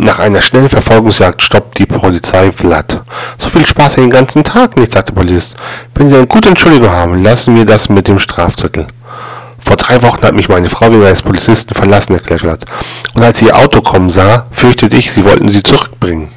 Nach einer schnellen Verfolgungsjagd stoppt die Polizei Vlad. So viel Spaß den ganzen Tag nicht, sagt der Polizist. Wenn Sie eine gute Entschuldigung haben, lassen wir das mit dem Strafzettel. Vor drei Wochen hat mich meine Frau wegen eines Polizisten verlassen, erklärt Vlad. Und als sie ihr Auto kommen sah, fürchtete ich, sie wollten sie zurückbringen.